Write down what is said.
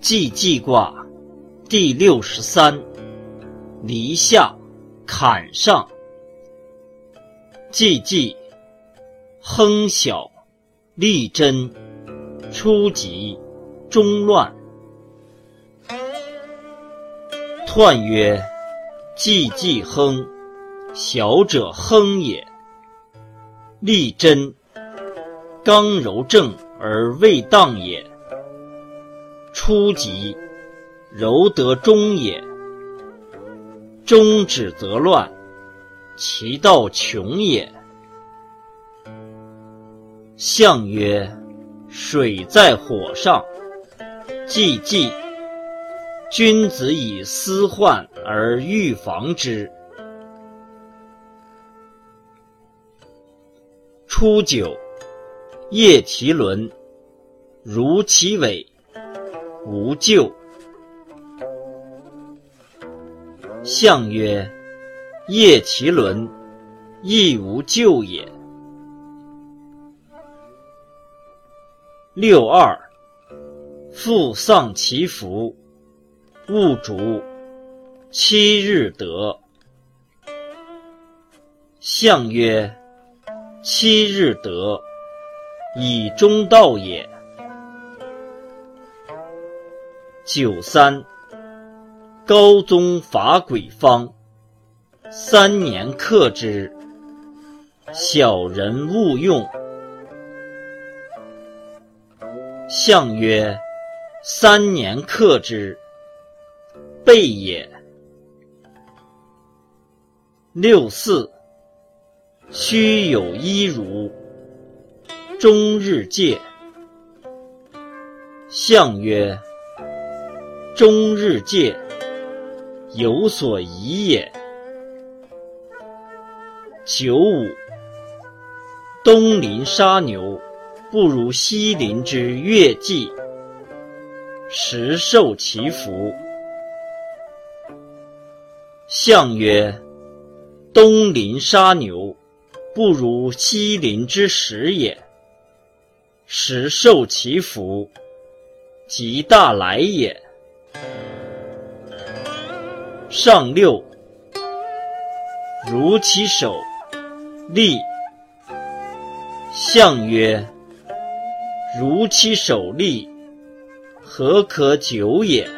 既济卦第六十三，离下，坎上。既济，亨小，利贞，初吉，中乱。彖曰：既济亨，小者亨也。利贞，刚柔正而未当也。初吉，柔得中也。中止则乱，其道穷也。象曰：水在火上，既济。君子以思患而预防之。初九，夜啼轮，如其尾。无咎。象曰：夜其轮，亦无咎也。六二，父丧其福，勿逐，七日得。象曰：七日得，以中道也。九三，高宗伐鬼方，三年克之。小人勿用。象曰：三年克之，备也。六四，须有一如，终日戒。象曰。终日戒，有所疑也。九五，东邻杀牛，不如西邻之月季，时受其福。象曰：东邻杀牛，不如西邻之时也。时受其福，即大来也。上六，如其手，立。象曰：如其手立，何可久也？